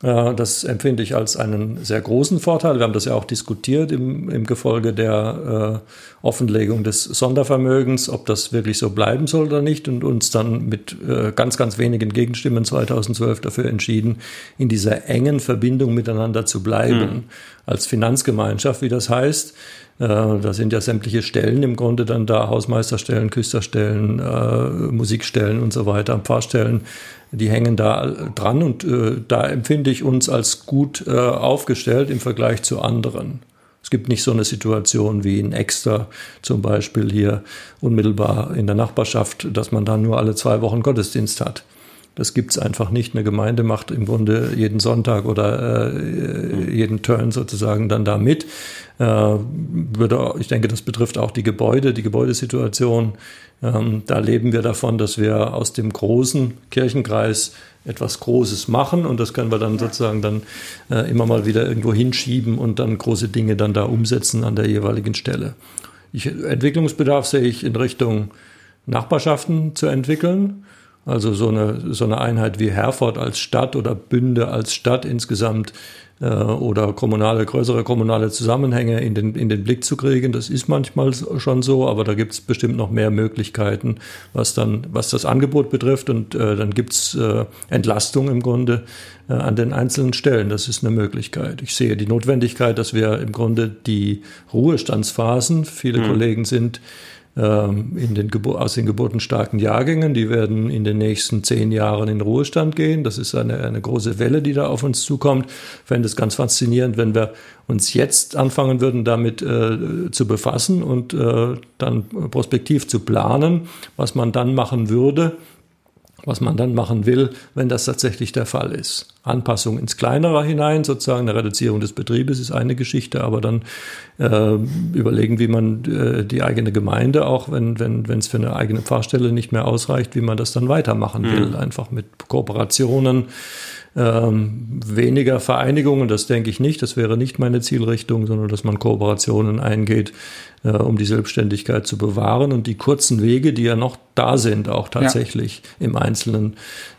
Das empfinde ich als einen sehr großen Vorteil. Wir haben das ja auch diskutiert im, im Gefolge der äh, Offenlegung des Sondervermögens, ob das wirklich so bleiben soll oder nicht und uns dann mit äh, ganz, ganz wenigen Gegenstimmen 2012 dafür entschieden, in dieser engen Verbindung miteinander zu bleiben. Mhm. Als Finanzgemeinschaft, wie das heißt. Äh, da sind ja sämtliche Stellen im Grunde dann da, Hausmeisterstellen, Küsterstellen, äh, Musikstellen und so weiter, Pfarrstellen, die hängen da dran und äh, da empfinde ich uns als gut äh, aufgestellt im Vergleich zu anderen. Es gibt nicht so eine Situation wie in Exter zum Beispiel hier unmittelbar in der Nachbarschaft, dass man da nur alle zwei Wochen Gottesdienst hat. Das gibt es einfach nicht. Eine Gemeinde macht im Grunde jeden Sonntag oder äh, jeden Turn sozusagen dann da mit. Äh, würde, ich denke, das betrifft auch die Gebäude, die Gebäudesituation. Ähm, da leben wir davon, dass wir aus dem großen Kirchenkreis etwas Großes machen und das können wir dann sozusagen dann äh, immer mal wieder irgendwo hinschieben und dann große Dinge dann da umsetzen an der jeweiligen Stelle. Ich, Entwicklungsbedarf sehe ich in Richtung Nachbarschaften zu entwickeln. Also so eine, so eine Einheit wie Herford als Stadt oder Bünde als Stadt insgesamt äh, oder kommunale, größere kommunale Zusammenhänge in den, in den Blick zu kriegen. Das ist manchmal schon so, aber da gibt es bestimmt noch mehr Möglichkeiten, was dann, was das Angebot betrifft. Und äh, dann gibt es äh, Entlastung im Grunde äh, an den einzelnen Stellen. Das ist eine Möglichkeit. Ich sehe die Notwendigkeit, dass wir im Grunde die Ruhestandsphasen, viele mhm. Kollegen sind in den aus den geburtenstarken Jahrgängen. Die werden in den nächsten zehn Jahren in Ruhestand gehen. Das ist eine, eine große Welle, die da auf uns zukommt. Ich fände es ganz faszinierend, wenn wir uns jetzt anfangen würden, damit äh, zu befassen und äh, dann prospektiv zu planen, was man dann machen würde, was man dann machen will, wenn das tatsächlich der Fall ist. Anpassung ins Kleinere hinein, sozusagen eine Reduzierung des Betriebes ist eine Geschichte, aber dann äh, überlegen, wie man äh, die eigene Gemeinde, auch wenn wenn wenn, es für eine eigene Pfarrstelle nicht mehr ausreicht, wie man das dann weitermachen mhm. will, einfach mit Kooperationen, ähm, weniger Vereinigungen, das denke ich nicht, das wäre nicht meine Zielrichtung, sondern dass man Kooperationen eingeht, äh, um die Selbstständigkeit zu bewahren und die kurzen Wege, die ja noch da sind, auch tatsächlich ja. im Einzelnen,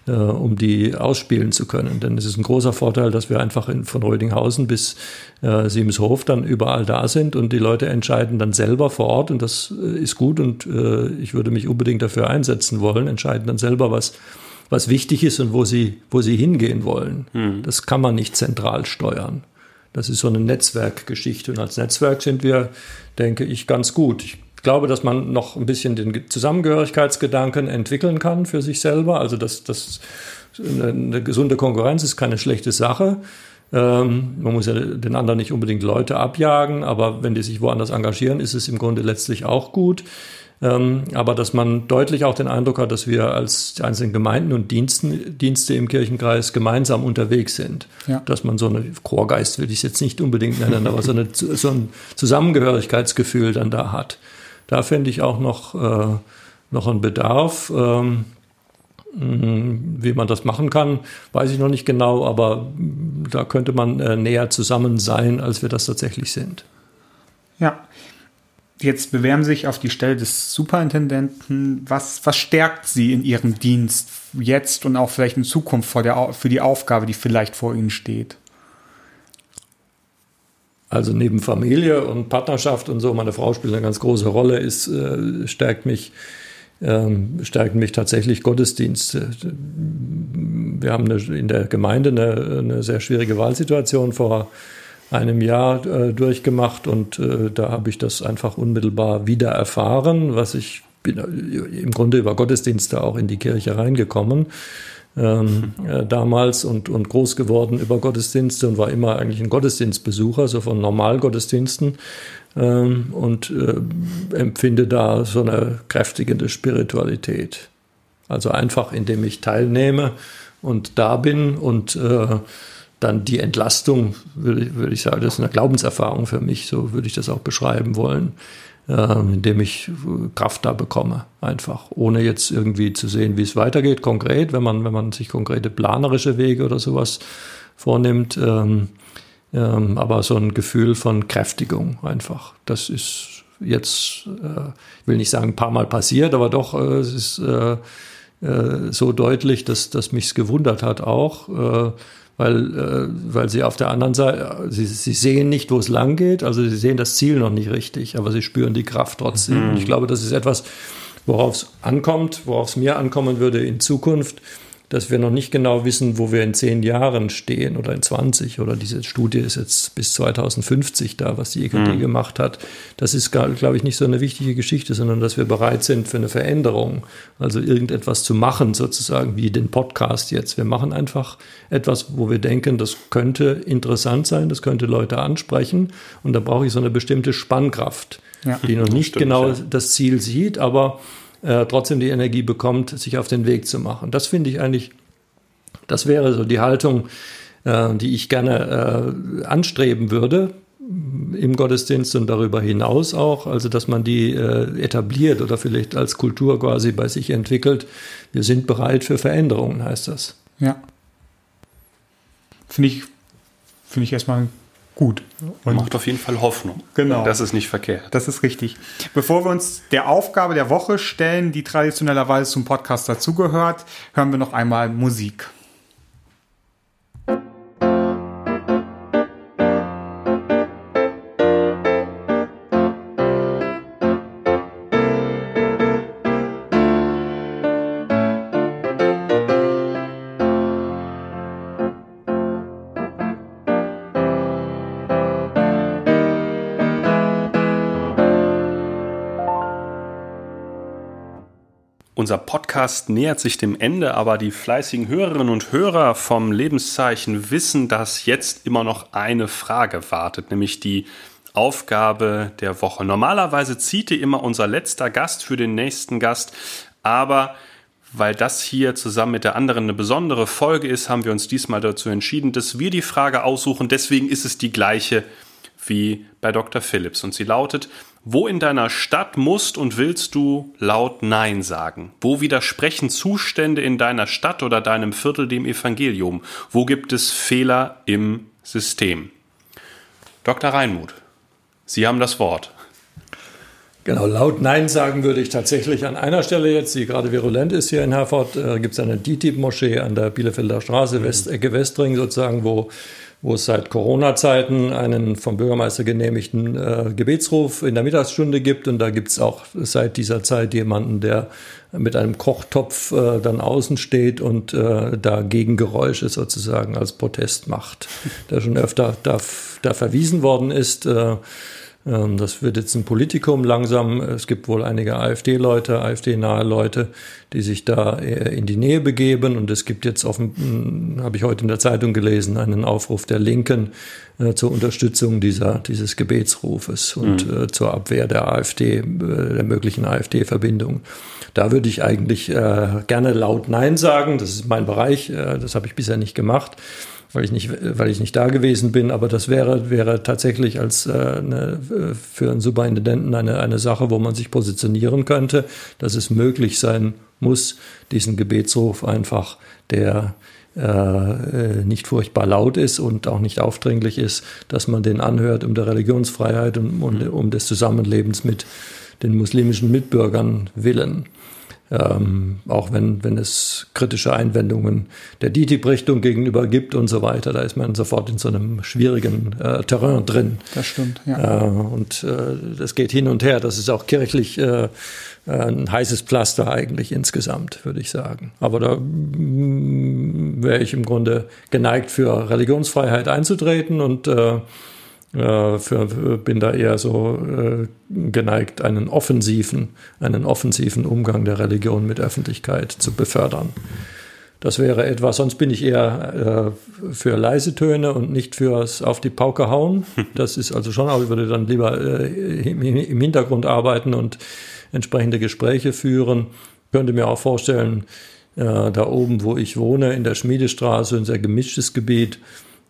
äh, um die ausspielen zu können. Denn es ist ein großer Vorteil, dass wir einfach in, von Rödinghausen bis äh, Siemenshof dann überall da sind und die Leute entscheiden dann selber vor Ort und das äh, ist gut und äh, ich würde mich unbedingt dafür einsetzen wollen, entscheiden dann selber, was was wichtig ist und wo sie, wo sie hingehen wollen. Mhm. Das kann man nicht zentral steuern. Das ist so eine Netzwerkgeschichte. Und als Netzwerk sind wir, denke ich, ganz gut. Ich glaube, dass man noch ein bisschen den Zusammengehörigkeitsgedanken entwickeln kann für sich selber. Also, dass das eine, eine gesunde Konkurrenz ist keine schlechte Sache. Ähm, man muss ja den anderen nicht unbedingt Leute abjagen, aber wenn die sich woanders engagieren, ist es im Grunde letztlich auch gut. Ähm, aber dass man deutlich auch den Eindruck hat, dass wir als einzelnen Gemeinden und Diensten, Dienste im Kirchenkreis gemeinsam unterwegs sind. Ja. Dass man so eine Chorgeist will ich es jetzt nicht unbedingt nennen, aber so, eine, so ein Zusammengehörigkeitsgefühl dann da hat. Da fände ich auch noch, äh, noch einen Bedarf. Ähm, wie man das machen kann, weiß ich noch nicht genau, aber da könnte man äh, näher zusammen sein, als wir das tatsächlich sind. Ja, jetzt bewerben Sie sich auf die Stelle des Superintendenten. Was, was stärkt Sie in Ihrem Dienst jetzt und auch vielleicht in Zukunft vor der, für die Aufgabe, die vielleicht vor Ihnen steht? Also neben Familie und Partnerschaft und so, meine Frau spielt eine ganz große Rolle, ist, äh, stärkt mich ähm, stärken mich tatsächlich Gottesdienste. Wir haben in der Gemeinde eine, eine sehr schwierige Wahlsituation vor einem Jahr äh, durchgemacht und äh, da habe ich das einfach unmittelbar wieder erfahren, was ich bin äh, im Grunde über Gottesdienste auch in die Kirche reingekommen. Ähm, äh, damals und, und groß geworden über Gottesdienste und war immer eigentlich ein Gottesdienstbesucher, so von Normalgottesdiensten ähm, und äh, empfinde da so eine kräftigende Spiritualität. Also einfach, indem ich teilnehme und da bin und äh, dann die Entlastung, würde ich, würde ich sagen, das ist eine Glaubenserfahrung für mich, so würde ich das auch beschreiben wollen, äh, indem ich Kraft da bekomme, einfach, ohne jetzt irgendwie zu sehen, wie es weitergeht, konkret, wenn man, wenn man sich konkrete planerische Wege oder sowas vornimmt, ähm, ähm, aber so ein Gefühl von Kräftigung einfach. Das ist jetzt, äh, ich will nicht sagen, ein paar Mal passiert, aber doch, äh, es ist äh, äh so deutlich, dass, dass mich es gewundert hat auch äh, weil, äh, weil sie auf der anderen Seite, sie, sie sehen nicht, wo es lang geht, also sie sehen das Ziel noch nicht richtig, aber sie spüren die Kraft trotzdem. Mhm. Und ich glaube, das ist etwas, worauf es ankommt, worauf es mir ankommen würde in Zukunft, dass wir noch nicht genau wissen, wo wir in zehn Jahren stehen oder in 20 oder diese Studie ist jetzt bis 2050 da, was die EKD mhm. gemacht hat. Das ist, glaube ich, nicht so eine wichtige Geschichte, sondern dass wir bereit sind für eine Veränderung, also irgendetwas zu machen, sozusagen wie den Podcast jetzt. Wir machen einfach etwas, wo wir denken, das könnte interessant sein, das könnte Leute ansprechen und da brauche ich so eine bestimmte Spannkraft, ja, die noch nicht stimmt, genau ja. das Ziel sieht, aber äh, trotzdem die Energie bekommt, sich auf den Weg zu machen. Das finde ich eigentlich, das wäre so die Haltung, äh, die ich gerne äh, anstreben würde im Gottesdienst und darüber hinaus auch, also dass man die äh, etabliert oder vielleicht als Kultur quasi bei sich entwickelt. Wir sind bereit für Veränderungen, heißt das. Ja. Finde ich, finde ich erstmal gut. Und Macht auf jeden Fall Hoffnung. Genau. Das ist nicht verkehrt. Das ist richtig. Bevor wir uns der Aufgabe der Woche stellen, die traditionellerweise zum Podcast dazugehört, hören wir noch einmal Musik. Unser Podcast nähert sich dem Ende, aber die fleißigen Hörerinnen und Hörer vom Lebenszeichen wissen, dass jetzt immer noch eine Frage wartet, nämlich die Aufgabe der Woche. Normalerweise zieht immer unser letzter Gast für den nächsten Gast, aber weil das hier zusammen mit der anderen eine besondere Folge ist, haben wir uns diesmal dazu entschieden, dass wir die Frage aussuchen. Deswegen ist es die gleiche wie bei Dr. Phillips. Und sie lautet, wo in deiner Stadt musst und willst du laut Nein sagen? Wo widersprechen Zustände in deiner Stadt oder deinem Viertel dem Evangelium? Wo gibt es Fehler im System? Dr. Reinmuth, Sie haben das Wort. Genau, laut Nein sagen würde ich tatsächlich an einer Stelle jetzt, die gerade virulent ist hier in Herford, äh, gibt es eine DITIB-Moschee an der Bielefelder Straße, West, Ecke Westring sozusagen, wo, wo es seit Corona-Zeiten einen vom Bürgermeister genehmigten äh, Gebetsruf in der Mittagsstunde gibt. Und da gibt es auch seit dieser Zeit jemanden, der mit einem Kochtopf äh, dann außen steht und äh, da Gegengeräusche sozusagen als Protest macht, der schon öfter da, da verwiesen worden ist. Äh, das wird jetzt ein Politikum langsam. Es gibt wohl einige AfD-Leute, AfD-nahe Leute, die sich da in die Nähe begeben. Und es gibt jetzt, offen, habe ich heute in der Zeitung gelesen, einen Aufruf der Linken äh, zur Unterstützung dieser, dieses Gebetsrufes und mhm. äh, zur Abwehr der AfD, äh, der möglichen AfD-Verbindung. Da würde ich eigentlich äh, gerne laut Nein sagen. Das ist mein Bereich. Äh, das habe ich bisher nicht gemacht weil ich nicht, weil ich nicht da gewesen bin. Aber das wäre, wäre tatsächlich als äh, eine, für einen Superintendenten eine, eine Sache, wo man sich positionieren könnte, dass es möglich sein muss, diesen Gebetsruf einfach, der äh, nicht furchtbar laut ist und auch nicht aufdringlich ist, dass man den anhört um der Religionsfreiheit und, und um des Zusammenlebens mit den muslimischen Mitbürgern willen. Ähm, auch wenn, wenn es kritische Einwendungen der DITIB-Richtung gegenüber gibt und so weiter, da ist man sofort in so einem schwierigen äh, Terrain drin. Das stimmt, ja. Äh, und äh, das geht hin und her. Das ist auch kirchlich äh, ein heißes Pflaster eigentlich insgesamt, würde ich sagen. Aber da mm, wäre ich im Grunde geneigt, für Religionsfreiheit einzutreten und äh, für, bin da eher so äh, geneigt, einen offensiven, einen offensiven Umgang der Religion mit Öffentlichkeit zu befördern. Das wäre etwas, sonst bin ich eher äh, für leise Töne und nicht fürs auf die Pauke hauen. Das ist also schon, aber ich würde dann lieber äh, im, im Hintergrund arbeiten und entsprechende Gespräche führen. Ich könnte mir auch vorstellen, äh, da oben, wo ich wohne, in der Schmiedestraße, ein sehr gemischtes Gebiet,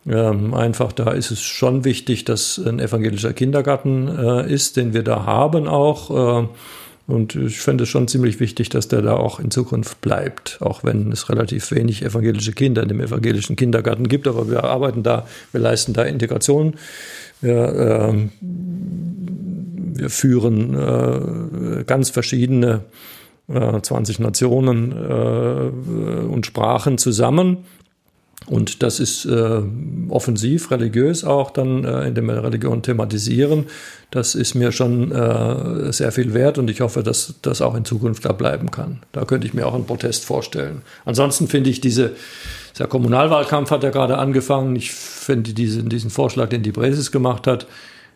ähm, einfach da ist es schon wichtig, dass ein evangelischer Kindergarten äh, ist, den wir da haben auch. Äh, und ich finde es schon ziemlich wichtig, dass der da auch in Zukunft bleibt, auch wenn es relativ wenig evangelische Kinder in dem evangelischen Kindergarten gibt. Aber wir arbeiten da, wir leisten da Integration. Wir, äh, wir führen äh, ganz verschiedene 20 äh, Nationen äh, und Sprachen zusammen und das ist äh, offensiv, religiös auch dann, äh, indem wir Religion thematisieren. Das ist mir schon äh, sehr viel wert und ich hoffe, dass das auch in Zukunft da bleiben kann. Da könnte ich mir auch einen Protest vorstellen. Ansonsten finde ich diese, der Kommunalwahlkampf hat ja gerade angefangen. Ich finde diesen, diesen Vorschlag, den die Bresis gemacht hat,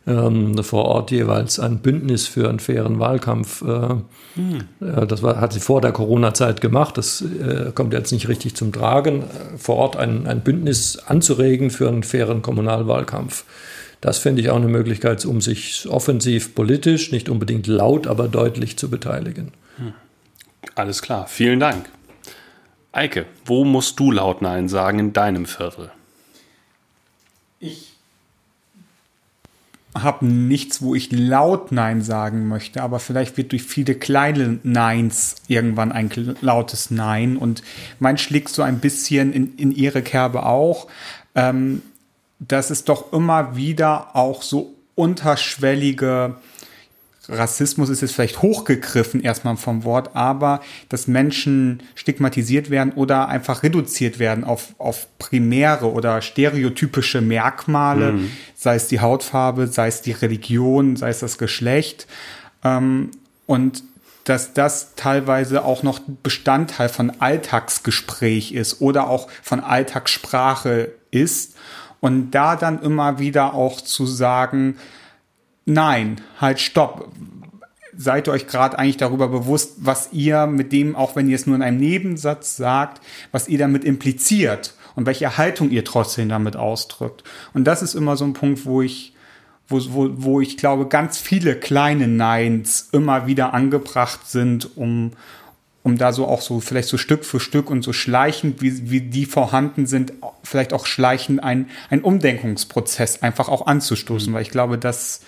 ähm, vor Ort jeweils ein Bündnis für einen fairen Wahlkampf. Äh, hm. äh, das war, hat sie vor der Corona-Zeit gemacht. Das äh, kommt jetzt nicht richtig zum Tragen. Vor Ort ein, ein Bündnis anzuregen für einen fairen Kommunalwahlkampf. Das finde ich auch eine Möglichkeit, um sich offensiv politisch, nicht unbedingt laut, aber deutlich zu beteiligen. Hm. Alles klar, vielen Dank. Eike, wo musst du laut Nein sagen in deinem Viertel? Ich habe nichts, wo ich laut Nein sagen möchte, aber vielleicht wird durch viele kleine Neins irgendwann ein lautes Nein und mein schlägt so ein bisschen in, in ihre Kerbe auch, ähm, dass es doch immer wieder auch so unterschwellige Rassismus ist jetzt vielleicht hochgegriffen erstmal vom Wort, aber dass Menschen stigmatisiert werden oder einfach reduziert werden auf, auf primäre oder stereotypische Merkmale, mhm. sei es die Hautfarbe, sei es die Religion, sei es das Geschlecht. Ähm, und dass das teilweise auch noch Bestandteil von Alltagsgespräch ist oder auch von Alltagssprache ist. Und da dann immer wieder auch zu sagen, Nein, halt stopp. Seid ihr euch gerade eigentlich darüber bewusst, was ihr mit dem, auch wenn ihr es nur in einem Nebensatz sagt, was ihr damit impliziert und welche Haltung ihr trotzdem damit ausdrückt. Und das ist immer so ein Punkt, wo ich, wo, wo, wo ich glaube, ganz viele kleine Neins immer wieder angebracht sind, um, um da so auch so vielleicht so Stück für Stück und so schleichend, wie, wie die vorhanden sind, vielleicht auch schleichend ein, ein Umdenkungsprozess einfach auch anzustoßen, mhm. weil ich glaube, dass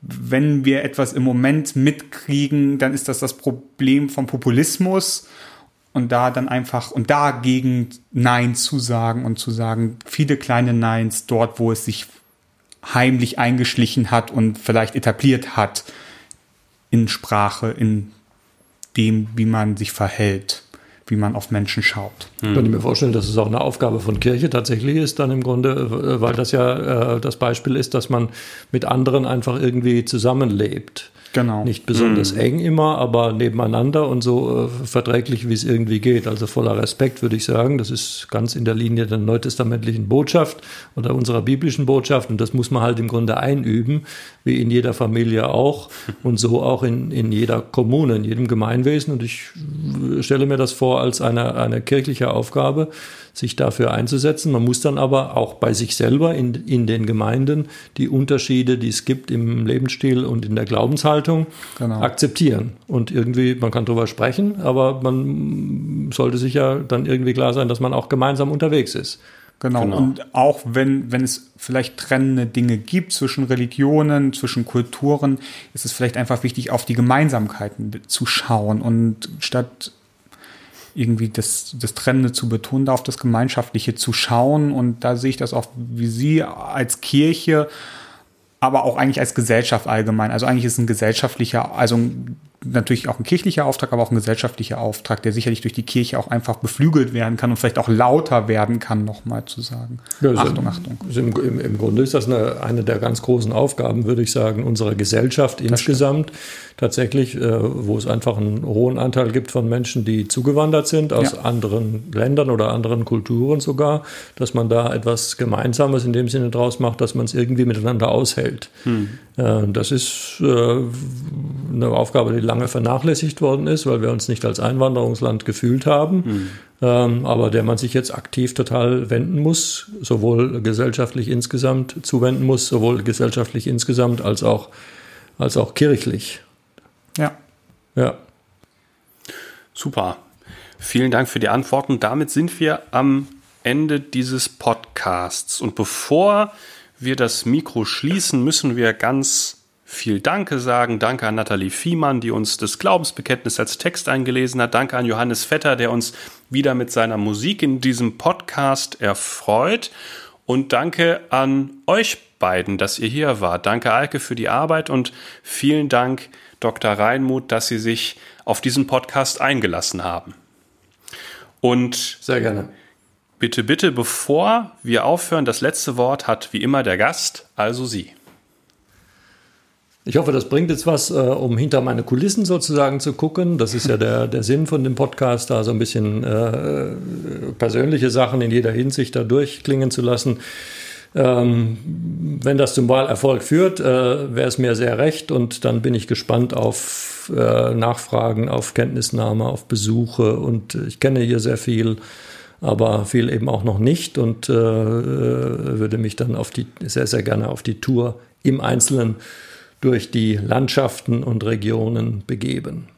wenn wir etwas im Moment mitkriegen, dann ist das das Problem vom Populismus. Und da dann einfach und dagegen Nein zu sagen und zu sagen, viele kleine Neins dort, wo es sich heimlich eingeschlichen hat und vielleicht etabliert hat in Sprache, in dem, wie man sich verhält, wie man auf Menschen schaut. Ich könnte mir vorstellen, dass es auch eine Aufgabe von Kirche tatsächlich ist, dann im Grunde, weil das ja äh, das Beispiel ist, dass man mit anderen einfach irgendwie zusammenlebt. Genau. Nicht besonders mhm. eng immer, aber nebeneinander und so äh, verträglich, wie es irgendwie geht. Also voller Respekt würde ich sagen. Das ist ganz in der Linie der neutestamentlichen Botschaft oder unserer biblischen Botschaft. Und das muss man halt im Grunde einüben, wie in jeder Familie auch und so auch in, in jeder Kommune, in jedem Gemeinwesen. Und ich stelle mir das vor als eine, eine kirchliche Aufgabe, sich dafür einzusetzen. Man muss dann aber auch bei sich selber in, in den Gemeinden die Unterschiede, die es gibt im Lebensstil und in der Glaubenshaltung, genau. akzeptieren. Und irgendwie, man kann darüber sprechen, aber man sollte sich ja dann irgendwie klar sein, dass man auch gemeinsam unterwegs ist. Genau. genau. Und auch wenn, wenn es vielleicht trennende Dinge gibt zwischen Religionen, zwischen Kulturen, ist es vielleicht einfach wichtig, auf die Gemeinsamkeiten zu schauen und statt irgendwie das, das Trennende zu betonen, da auf das Gemeinschaftliche zu schauen. Und da sehe ich das auch, wie Sie als Kirche, aber auch eigentlich als Gesellschaft allgemein. Also eigentlich ist ein gesellschaftlicher, also natürlich auch ein kirchlicher Auftrag, aber auch ein gesellschaftlicher Auftrag, der sicherlich durch die Kirche auch einfach beflügelt werden kann und vielleicht auch lauter werden kann, nochmal zu sagen. Ja, Achtung, Achtung. Im, im, Im, Grunde ist das eine, eine der ganz großen Aufgaben, würde ich sagen, unserer Gesellschaft das insgesamt. Stimmt tatsächlich, äh, wo es einfach einen hohen Anteil gibt von Menschen, die zugewandert sind aus ja. anderen Ländern oder anderen Kulturen sogar, dass man da etwas Gemeinsames in dem Sinne draus macht, dass man es irgendwie miteinander aushält. Hm. Äh, das ist äh, eine Aufgabe, die lange vernachlässigt worden ist, weil wir uns nicht als Einwanderungsland gefühlt haben. Hm. Ähm, aber der man sich jetzt aktiv total wenden muss, sowohl gesellschaftlich insgesamt zuwenden muss, sowohl gesellschaftlich insgesamt als auch, als auch kirchlich. Ja. Ja. Super. Vielen Dank für die Antworten. Damit sind wir am Ende dieses Podcasts. Und bevor wir das Mikro schließen, müssen wir ganz viel Danke sagen. Danke an Nathalie Fiemann, die uns das Glaubensbekenntnis als Text eingelesen hat. Danke an Johannes Vetter, der uns wieder mit seiner Musik in diesem Podcast erfreut. Und danke an euch beiden, dass ihr hier wart. Danke, Alke, für die Arbeit und vielen Dank, Dr. Reinmuth, dass Sie sich auf diesen Podcast eingelassen haben. Und sehr gerne. Bitte, bitte, bevor wir aufhören, das letzte Wort hat wie immer der Gast, also Sie. Ich hoffe, das bringt jetzt was, äh, um hinter meine Kulissen sozusagen zu gucken. Das ist ja der, der Sinn von dem Podcast, da so ein bisschen äh, persönliche Sachen in jeder Hinsicht da durchklingen zu lassen. Ähm, wenn das zum Wahlerfolg führt, äh, wäre es mir sehr recht und dann bin ich gespannt auf äh, Nachfragen, auf Kenntnisnahme, auf Besuche und ich kenne hier sehr viel, aber viel eben auch noch nicht und äh, würde mich dann auf die, sehr, sehr gerne auf die Tour im Einzelnen durch die Landschaften und Regionen begeben.